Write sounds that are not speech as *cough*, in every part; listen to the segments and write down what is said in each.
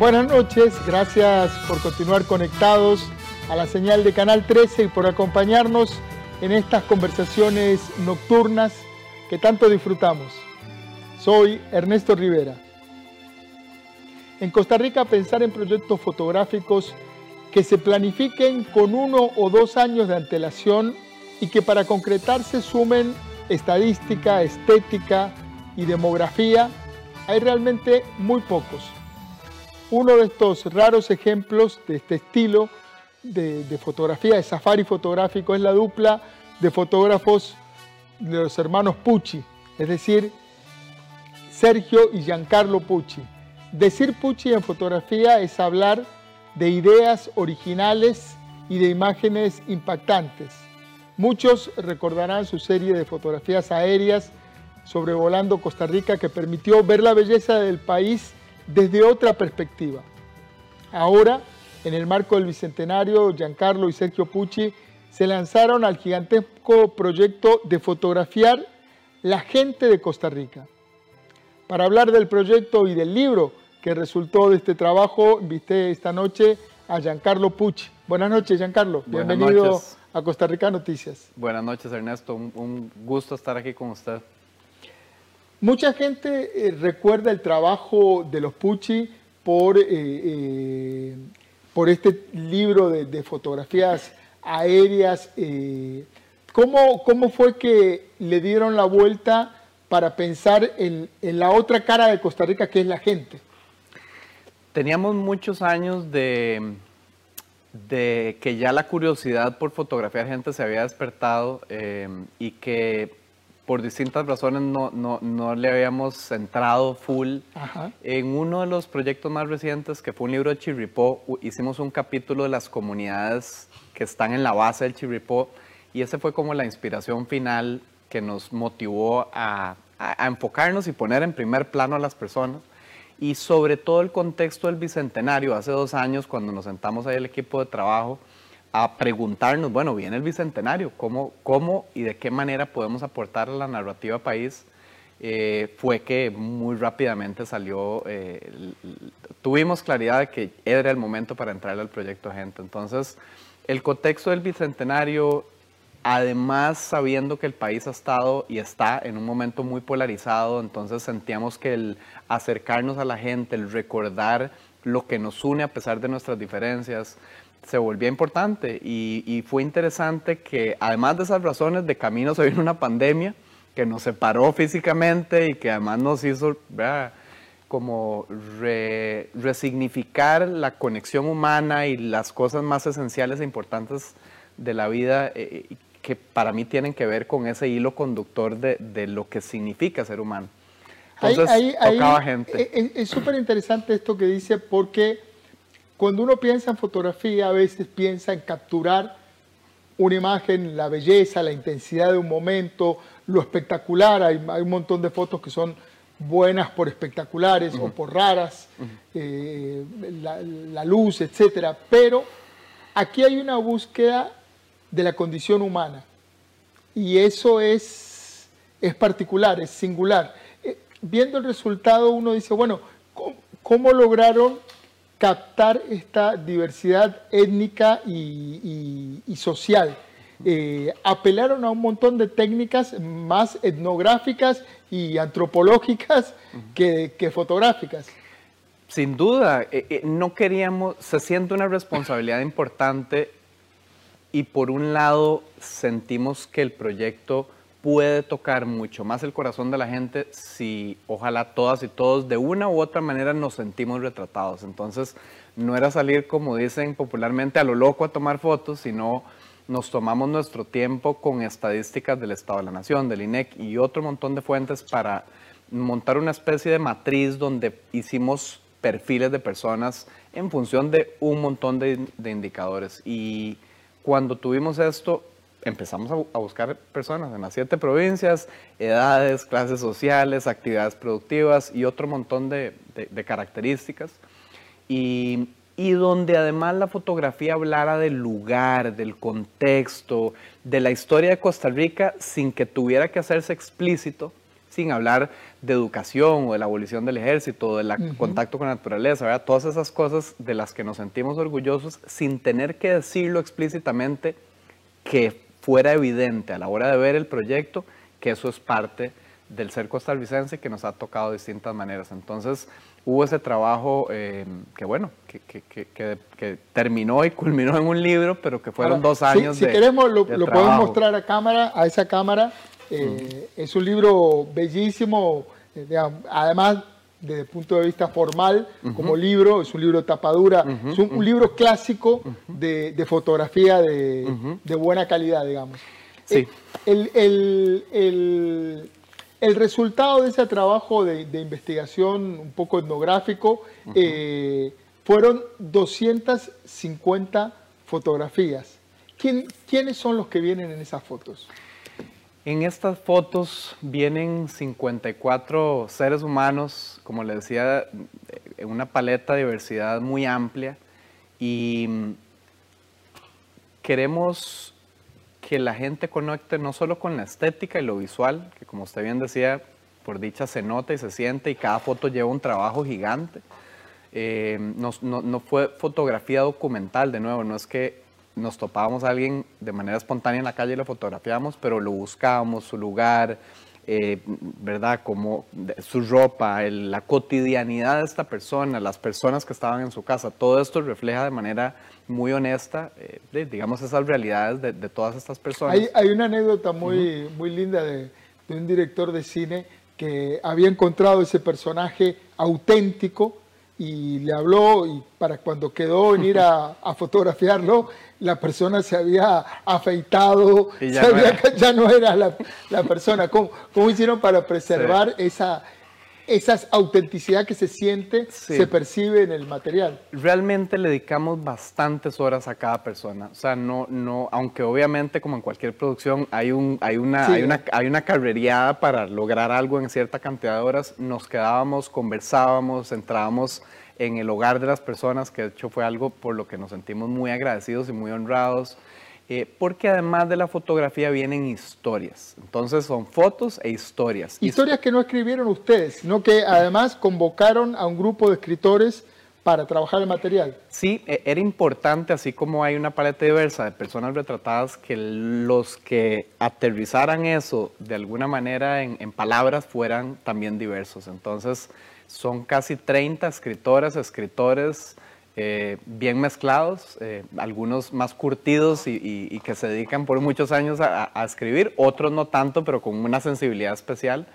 Buenas noches, gracias por continuar conectados a la señal de Canal 13 y por acompañarnos en estas conversaciones nocturnas que tanto disfrutamos. Soy Ernesto Rivera. En Costa Rica pensar en proyectos fotográficos que se planifiquen con uno o dos años de antelación y que para concretarse sumen estadística, estética y demografía, hay realmente muy pocos. Uno de estos raros ejemplos de este estilo de, fotografía, de safari fotográfico, es la dupla de fotógrafos de los hermanos Pucci, es decir, Sergio y Giancarlo Pucci. Decir Pucci en fotografía es hablar de ideas originales y de imágenes impactantes. Muchos recordarán su serie de fotografías aéreas sobrevolando Costa Rica que permitió ver la belleza del país desde otra perspectiva. Ahora, en el marco del Bicentenario, Giancarlo y Sergio Pucci se lanzaron al gigantesco proyecto de fotografiar la gente de Costa Rica. Para hablar del proyecto y del libro que resultó de este trabajo, invité esta noche a Giancarlo Pucci. Buenas noches, Giancarlo. Bienvenido a Costa Rica Noticias. Buenas noches, Ernesto. Un, gusto estar aquí con usted. Mucha gente eh, recuerda el trabajo de los Pucci por, eh, eh, por este libro de, fotografías aéreas. ¿cómo, ¿Cómo fue que le dieron la vuelta para pensar en, en la otra cara de Costa Rica, que es la gente? Teníamos muchos años de, de que ya la curiosidad por fotografiar gente se había despertado y que por distintas razones no, no, no le habíamos centrado full. En uno de los proyectos más recientes, que fue un libro de Chirripó, hicimos un capítulo de las comunidades que están en la base del Chirripó y ese fue como la inspiración final que nos motivó a, a enfocarnos y poner en primer plano a las personas y sobre todo el contexto del Bicentenario, hace dos años cuando nos sentamos ahí el equipo de trabajo a preguntarnos, bueno, viene el Bicentenario, ¿cómo, cómo y de qué manera podemos aportar la narrativa país? Eh, fue que muy rápidamente salió, eh, tuvimos claridad de que era el momento para entrar al proyecto Gente. Entonces, el contexto del Bicentenario Además, sabiendo que el país ha estado y está en un momento muy polarizado, entonces sentíamos que el acercarnos a la gente, el recordar lo que nos une a pesar de nuestras diferencias, se volvía importante y, fue interesante que además de esas razones de camino se vino una pandemia que nos separó físicamente y que además nos hizo como resignificar la conexión humana y las cosas más esenciales e importantes de la vida eh, que para mí tienen que ver con ese hilo conductor de, de lo que significa ser humano. Entonces, tocaba gente. Es súper interesante esto que dice porque cuando uno piensa en fotografía a veces piensa en capturar una imagen, la belleza, la intensidad de un momento, lo espectacular. Hay, hay un montón de fotos que son buenas por espectaculares o por raras, eh, la, la, luz, etcétera. Pero aquí hay una búsqueda de la condición humana. Y eso es, es particular, es singular. Eh, viendo el resultado uno dice, bueno, ¿cómo, lograron captar esta diversidad étnica y, social? Eh, apelaron a un montón de técnicas más etnográficas y antropológicas que, que fotográficas. Sin duda, eh, no queríamos, se siente una responsabilidad importante y por un lado sentimos que el proyecto puede tocar mucho más el corazón de la gente si ojalá todas y todos de una u otra manera nos sentimos retratados. Entonces no era salir como dicen popularmente a lo loco a tomar fotos, sino nos tomamos nuestro tiempo con estadísticas del Estado de la Nación, del INEC y otro montón de fuentes para montar una especie de matriz donde hicimos perfiles de personas en función de un montón de, de indicadores. Y cuando tuvimos esto, empezamos a, buscar personas en las siete provincias, edades, clases sociales, actividades productivas y otro montón de, características. Y, donde además la fotografía hablara del lugar, del contexto, de la historia de Costa Rica sin que tuviera que hacerse explícito, sin hablar de educación o de la abolición del ejército, del contacto con la naturaleza, ¿verdad? todas esas cosas de las que nos sentimos orgullosos sin tener que decirlo explícitamente, que fuera evidente a la hora de ver el proyecto que eso es parte del ser costarricense que nos ha tocado de distintas maneras. Entonces hubo ese trabajo eh, que bueno, que, terminó y culminó en un libro, pero que fueron dos años si, si queremos lo, podemos mostrar a cámara, a esa cámara. Eh, es un libro bellísimo, eh, además desde el punto de vista formal, como libro, es un libro tapadura, es un, libro clásico de, fotografía de, buena calidad, digamos. Sí. El, el, resultado de ese trabajo de, investigación un poco etnográfico eh, fueron 250 fotografías. ¿Quién, ¿Quiénes son los que vienen en esas fotos? En estas fotos vienen 54 seres humanos, como les decía, en una paleta de diversidad muy amplia y queremos que la gente conecte no solo con la estética y lo visual, que como usted bien decía, por dicha se nota y se siente y cada foto lleva un trabajo gigante. Eh, no, no, fue fotografía documental, de nuevo, no es que nos topábamos a alguien de manera espontánea en la calle y lo fotografiábamos, pero lo buscábamos, su lugar, eh, ¿verdad? Como su ropa, la cotidianidad de esta persona, las personas que estaban en su casa, todo esto refleja de manera muy honesta, eh, digamos, esas realidades de, todas estas personas. Hay, una anécdota muy, muy linda de, de un director de cine que había encontrado ese personaje auténtico y le habló y para cuando quedó venir a, *laughs* a fotografiarlo, la persona se había afeitado, ya, no, ya no era la, la persona. ¿Cómo, ¿Cómo, hicieron para preservar esa, esa autenticidad que se siente, se percibe en el material? Realmente le dedicamos bastantes horas a cada persona. O sea, no, no, aunque obviamente como en cualquier producción hay, un, hay, una, hay, una, hay una carrereada para lograr algo en cierta cantidad de horas, nos quedábamos, conversábamos, entrábamos en el hogar de las personas, que de hecho fue algo por lo que nos sentimos muy agradecidos y muy honrados, eh, porque además de la fotografía vienen historias. Entonces son fotos e historias. Historias que no escribieron ustedes, sino que además convocaron a un grupo de escritores para trabajar el material. Sí, e, era importante, así como hay una paleta diversa de personas retratadas, que los que aterrizaran eso de alguna manera en, en palabras fueran también diversos. Entonces, son casi 30 escritoras, escritores eh, bien mezclados, eh, algunos más curtidos y, que se dedican por muchos años a, escribir, otros no tanto, pero con una sensibilidad especial.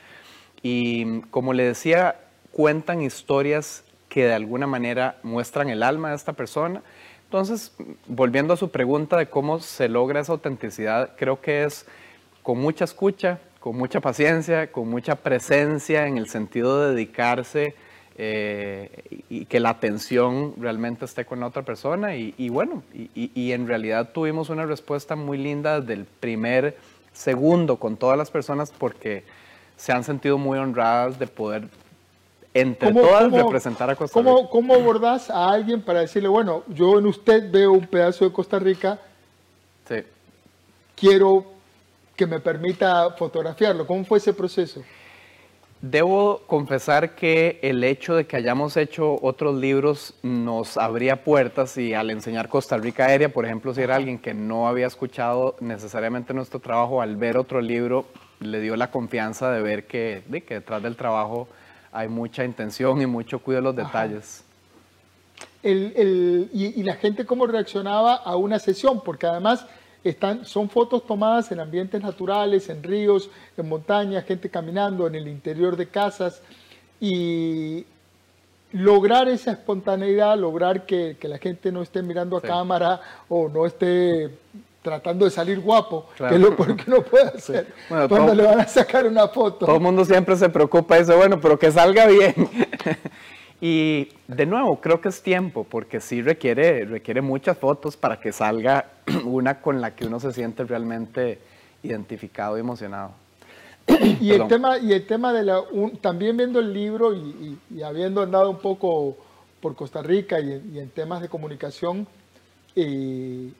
Y como le decía, cuentan historias que de alguna manera muestran el alma de esta persona. Entonces, volviendo a su pregunta de cómo se logra esa autenticidad, creo que es con mucha escucha, con mucha paciencia, con mucha presencia en el sentido de dedicarse eh, y que la atención realmente esté con la otra persona. Y, bueno, y, en realidad tuvimos una respuesta muy linda del primer segundo con todas las personas porque se han sentido muy honradas de poder entre todas representar a Costa Rica. ¿Cómo abordás a alguien para decirle, bueno, yo en usted veo un pedazo de Costa Rica, sí. quiero que me permita fotografiarlo. ¿Cómo fue ese proceso? Debo confesar que el hecho de que hayamos hecho otros libros nos abría puertas y al enseñar Costa Rica Aérea, por ejemplo, si era alguien que no había escuchado necesariamente nuestro trabajo, al ver otro libro le dio la confianza de ver que, de, que detrás del trabajo hay mucha intención y mucho cuidado de los detalles. y, y la gente cómo reaccionaba a una sesión, porque además están, son fotos tomadas en ambientes naturales, en ríos, en montañas, gente caminando en el interior de casas. Y lograr esa espontaneidad, lograr que, la gente no esté mirando a cámara o no esté tratando de salir guapo, que es lo que no puede hacer cuando le van a sacar una foto. Todo el mundo siempre se preocupa y dice, bueno, pero que salga bien. *laughs* Y de nuevo, creo que es tiempo, porque sí requiere, requiere muchas fotos para que salga *clears throat* una con la que uno se siente realmente identificado y emocionado. Y, el tema, y el tema de la, también viendo el libro y, habiendo andado un poco por Costa Rica y, en temas de comunicación, eh,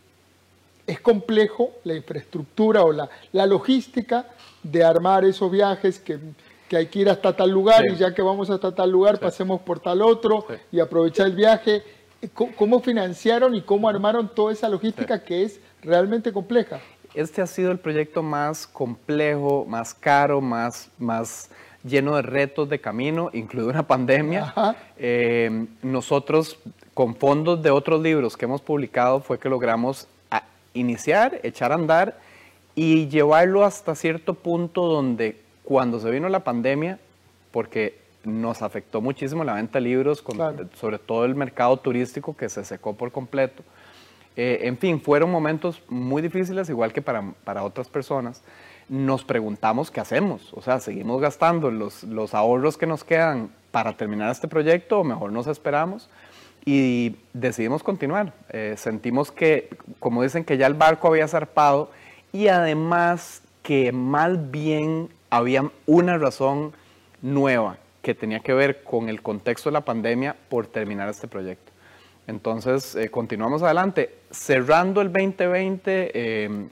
es complejo la infraestructura o la, la, logística de armar esos viajes que que hay que ir hasta tal lugar y ya que vamos hasta tal lugar pasemos por tal otro y aprovechar el viaje. ¿Cómo financiaron y cómo armaron toda esa logística que es realmente compleja? Este ha sido el proyecto más complejo, más caro, más, más lleno de retos de camino, *laughs* incluido una pandemia. Eh, nosotros, con fondos de otros libros que hemos publicado, fue que logramos iniciar, echar a andar y llevarlo hasta cierto punto donde cuando se vino la pandemia, porque nos afectó muchísimo la venta de libros, sobre todo el mercado turístico que se secó por completo. Eh, en fin, fueron momentos muy difíciles, igual que para, para, otras personas. Nos preguntamos qué hacemos, o sea, seguimos gastando los, los ahorros que nos quedan para terminar este proyecto o mejor nos esperamos y decidimos continuar. Eh, sentimos que, como dicen, que ya el barco había zarpado y además que más bien había una razón nueva que tenía que ver con el contexto de la pandemia por terminar este proyecto. Entonces, eh, continuamos adelante. Cerrando el 2020, eh,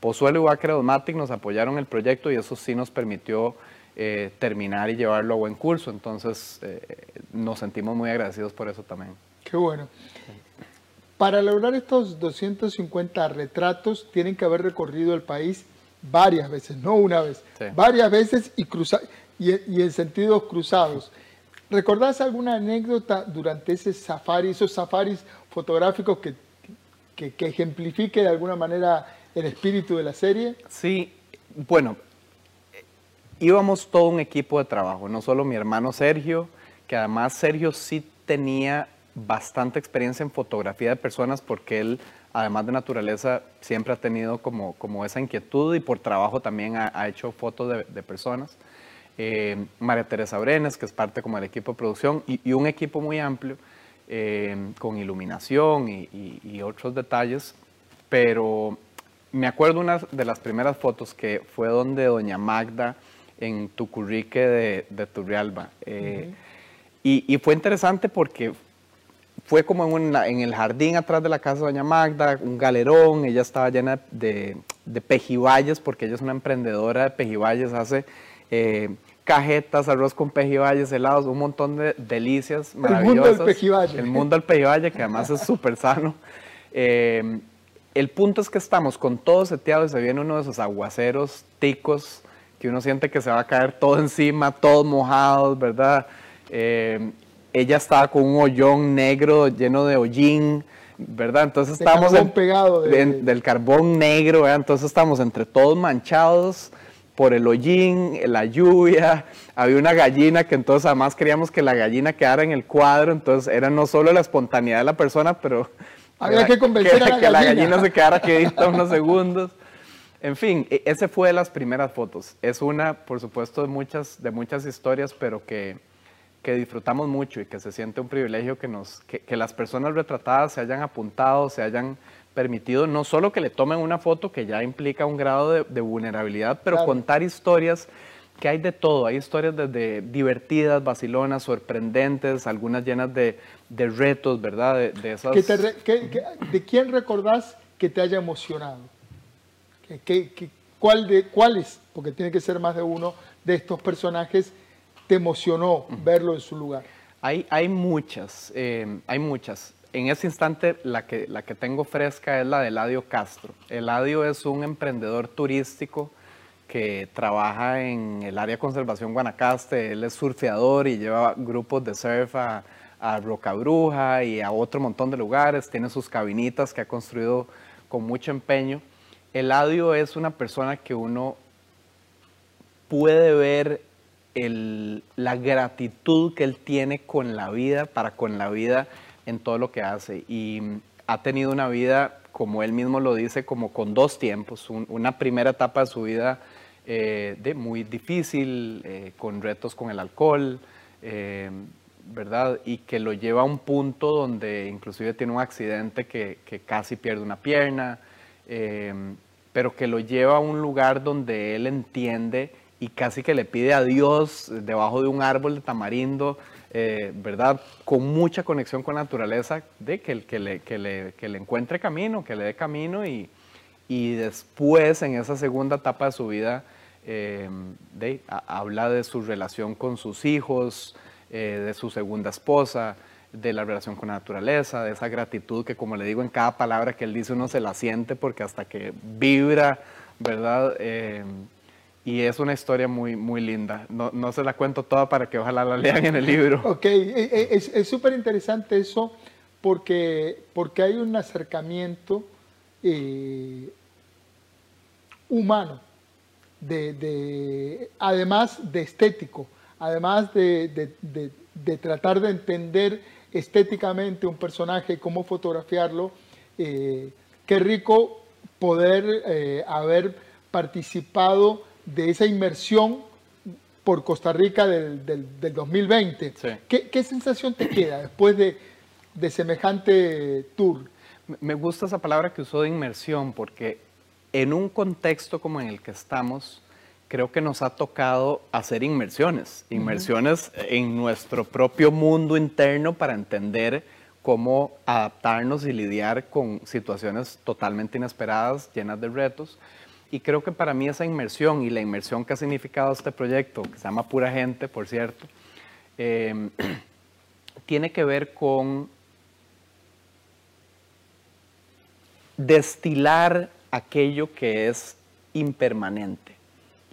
Pozuelo y Automatic nos apoyaron el proyecto y eso sí nos permitió eh, terminar y llevarlo a buen curso. Entonces, eh, nos sentimos muy agradecidos por eso también. Qué bueno. Para lograr estos 250 retratos, tienen que haber recorrido el país varias veces, no una vez, varias veces y, y, en sentidos cruzados. ¿Recordás alguna anécdota durante ese safari, esos safaris fotográficos que, que, ejemplifique de alguna manera el espíritu de la serie? Sí, bueno, íbamos todo un equipo de trabajo, no solo mi hermano Sergio, que además Sergio sí tenía bastante experiencia en fotografía de personas porque él además de naturaleza, siempre ha tenido como, como esa inquietud y por trabajo también ha, hecho fotos de, personas. Eh, María Teresa Brenes, que es parte como del equipo de producción, y, un equipo muy amplio eh, con iluminación y, otros detalles, pero me acuerdo una de las primeras fotos que fue donde doña Magda en Tucurrique de, de Turrialba. Eh, y, y, fue interesante porque fue como en, en, el jardín atrás de la casa de doña Magda, un galerón, ella estaba llena de, de pejibayes, porque ella es una emprendedora de pejibayes, hace eh, cajetas, arroz con pejibayes, helados, un montón de delicias maravillosas. El mundo del pejibaye. El mundo del pejibaye, que además es súper sano. Eh, el punto es que estamos con todo seteado y se viene uno de esos aguaceros ticos que uno siente que se va a caer todo encima, todos mojados, ¿verdad? Eh, ella estaba con un hoyón negro lleno de hollín, ¿verdad? Entonces estábamos pegado del carbón negro, ¿verdad? Entonces estábamos entre todos manchados por el hollín, la lluvia, había una gallina que entonces además queríamos que la gallina quedara en el cuadro, entonces era no solo la espontaneidad de la persona, pero había que convencer a la que la gallina se quedara quieta *laughs* unos segundos. En fin, e, ese fue de las primeras fotos. Es una, por supuesto, de muchas, de muchas historias, pero que, que disfrutamos mucho y que se siente un privilegio que, nos, que, las personas retratadas se hayan apuntado, se hayan permitido no solo que le tomen una foto que ya implica un grado de, vulnerabilidad, pero contar historias que hay de todo. Hay historias desde divertidas, vacilonas, sorprendentes, algunas llenas de, de retos, ¿verdad? De, de esas... ¿De quién recordás que te haya emocionado? cuál de, ¿Cuáles? Porque tiene que ser más de uno de estos personajes te emocionó verlo en su lugar? Hay, hay muchas, eh, hay muchas. En ese instante la que, la que tengo fresca es la de Eladio Castro. Eladio es un emprendedor turístico que trabaja en el área de conservación Guanacaste. Él es surfeador y lleva grupos de surf a, a Rocabruja y a otro montón de lugares. Tiene sus cabinitas que ha construido con mucho empeño. Eladio es una persona que uno puede ver la gratitud que él tiene con la vida, para con la vida en todo lo que hace. Y ha tenido una vida, como él mismo lo dice, como con dos tiempos. una primera etapa de su vida eh, muy difícil, eh, con retos con el alcohol, eh, ¿verdad? Y que lo lleva a un punto donde inclusive tiene un accidente que, que casi pierde una pierna, pero que lo lleva a un lugar donde él entiende y casi que le pide a Dios debajo de un árbol de tamarindo, eh, ¿verdad? Con mucha conexión con la naturaleza, de que, que, le, que, le, que le encuentre camino, que le dé camino y, y después en esa segunda etapa de su vida de, habla de su relación con sus hijos, de su segunda esposa, de la relación con la naturaleza, de esa gratitud que como le digo en cada palabra que él dice uno se la siente porque hasta que vibra, ¿verdad? Eh, y es una historia muy, muy linda. No, no, se la cuento toda para que ojalá la lean en el libro. *laughs* Ok, eh, eh, es súper interesante eso porque, porque hay un acercamiento humano, de, de, además de estético, además de, de tratar de entender estéticamente un personaje, cómo fotografiarlo. Eh, qué rico poder eh, haber participado de esa inmersión por Costa Rica del, del, 2020. ¿Qué, sensación te queda después de, de semejante tour? Me gusta esa palabra que usó de inmersión porque en un contexto como en el que estamos, creo que nos ha tocado hacer inmersiones, inmersiones en nuestro propio mundo interno para entender cómo adaptarnos y lidiar con situaciones totalmente inesperadas, llenas de retos. Y creo que para mí esa inmersión y la inmersión que ha significado este proyecto, que se llama Pura Gente, por cierto, em, *clears throat* tiene que ver con destilar aquello que es impermanente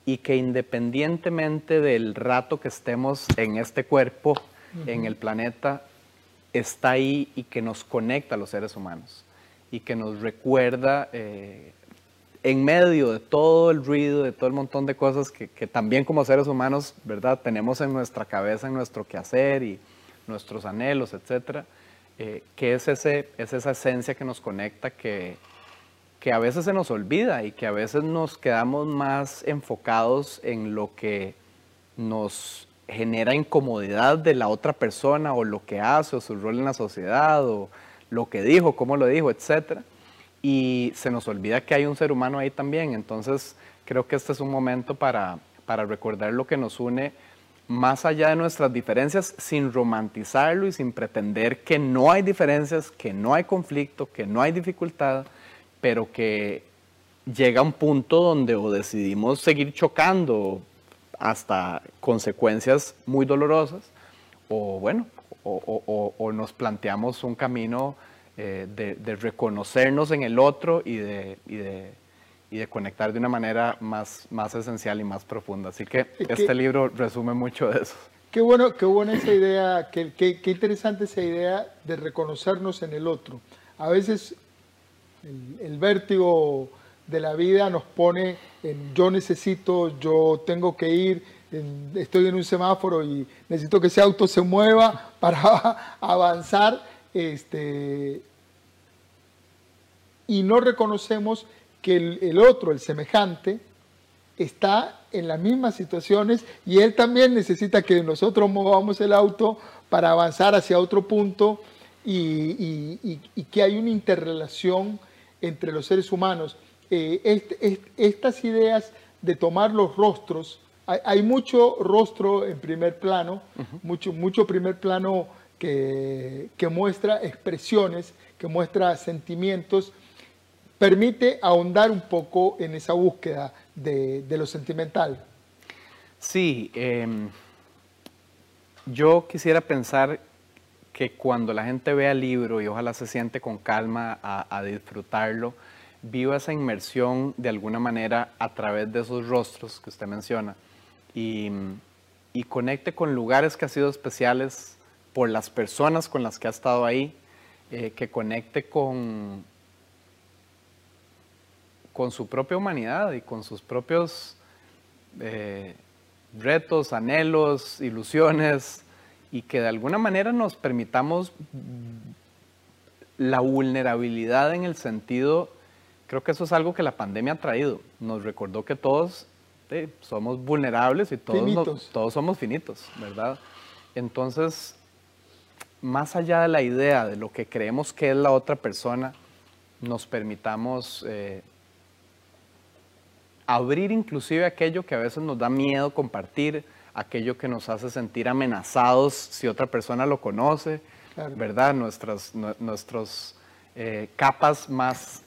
y que independientemente del rato que estemos en este cuerpo, en el planeta, está ahí y que nos conecta a los seres humanos y que nos recuerda eh, en medio de todo el ruido, de todo el montón de cosas que, también como seres humanos, ¿verdad? Tenemos en nuestra cabeza, en nuestro quehacer y nuestros anhelos, etcétera, eh, que es, ese, es esa esencia que nos conecta que, que a veces se nos olvida y que a veces nos quedamos más enfocados en lo que nos genera incomodidad de la otra persona o lo que hace o su rol en la sociedad o lo que dijo, cómo lo dijo, etc. Y se nos olvida que hay un ser humano ahí también. Entonces creo que este es un momento para, para recordar lo que nos une más allá de nuestras diferencias sin romantizarlo y sin pretender que no hay diferencias, que no hay conflicto, que no hay dificultad, pero que llega un punto donde o decidimos seguir chocando hasta consecuencias muy dolorosas, o bueno, o, nos planteamos un camino eh, de, reconocernos en el otro y de, y de, conectar de una manera más, más esencial y más profunda. Así que este libro resume mucho de eso. Qué bueno, qué buena esa idea, qué, qué, qué interesante esa idea de reconocernos en el otro. A veces el, vértigo de la vida nos pone en yo necesito, yo tengo que ir, estoy en un semáforo y necesito que ese auto se mueva *laughs* para avanzar. Este, y no reconocemos que el, otro, el semejante, está en las mismas situaciones y él también necesita que nosotros movamos el auto para avanzar hacia otro punto y, y que hay una interrelación entre los seres humanos. Eh, estas ideas de tomar los rostros, hay, mucho rostro en primer plano, mucho, mucho primer plano que, muestra expresiones, que muestra sentimientos, permite ahondar un poco en esa búsqueda de, lo sentimental. Sí, em, yo quisiera pensar que cuando la gente vea el libro y ojalá se siente con calma a, disfrutarlo, viva esa inmersión de alguna manera a través de esos rostros que usted menciona y, conecte con lugares que han sido especiales por las personas con las que ha estado ahí, eh, que conecte con, con su propia humanidad y con sus propios eh, retos, anhelos, ilusiones, y que de alguna manera nos permitamos la vulnerabilidad en el sentido, creo que eso es algo que la pandemia ha traído. Nos recordó que todos somos vulnerables y todos, todos somos finitos, ¿verdad? Entonces, más allá de la idea de lo que creemos que es la otra persona, nos permitamos eh, abrir inclusive aquello que a veces nos da miedo compartir, aquello que nos hace sentir amenazados si otra persona lo conoce, ¿verdad? Nuestras nuestros, eh, capas más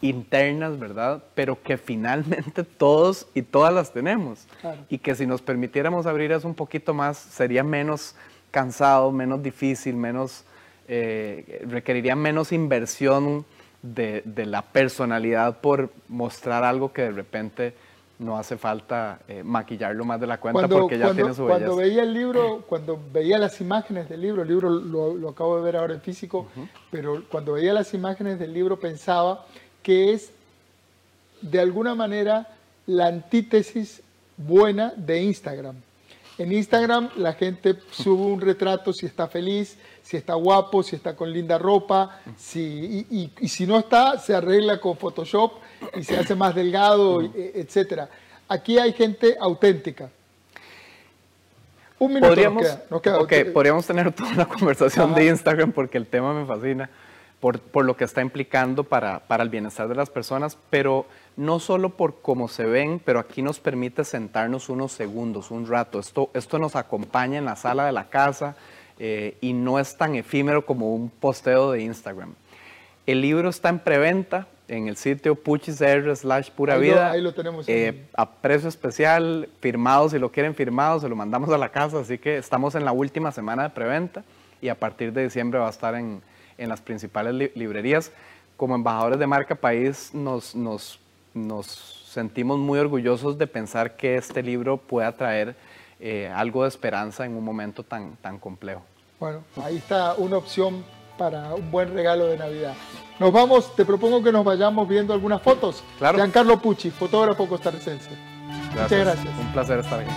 internas, ¿verdad? Pero que finalmente *laughs* todos y todas las tenemos. Y que si nos permitiéramos abrir eso un poquito más, sería menos cansado, menos difícil, menos, eh, requeriría menos inversión de, de, la personalidad por mostrar algo que de repente no hace falta eh, maquillarlo más de la cuenta porque ya tiene su belleza. Cuando veía el libro, cuando veía las imágenes del libro, el libro lo, acabo de ver ahora en físico, pero cuando veía las imágenes del libro pensaba que es de alguna manera la antítesis buena de Instagram. En Instagram la gente sube un retrato si está feliz, si está guapo, si está con linda ropa, si, y, si no está, se arregla con Photoshop y se hace más delgado, e, etc. Aquí hay gente auténtica. Un minuto podríamos, nos queda. podríamos tener toda una conversación de Instagram porque el tema me fascina por, por lo que está implicando para, para el bienestar de las personas, pero no solo por cómo se ven, pero aquí nos permite sentarnos unos segundos, un rato. Esto, esto nos acompaña en la sala de la casa eh, y no es tan efímero como un posteo de Instagram. El libro está en preventa en el sitio puchisr slash pura vida. ahí lo tenemos. Eh, a precio especial, firmado, si lo quieren firmado, se lo mandamos a la casa, así que estamos en la última semana de preventa y a partir de diciembre va a estar en, en las principales librerías. Como embajadores de marca país nos, nos nos sentimos muy orgullosos de pensar que este libro pueda traer eh, algo de esperanza en un momento tan, tan complejo. Bueno, ahí está una opción para un buen regalo de Navidad. Nos vamos, te propongo que nos vayamos viendo algunas fotos. Claro. Giancarlo Pucci, fotógrafo costarricense. Muchas gracias. Un placer estar aquí.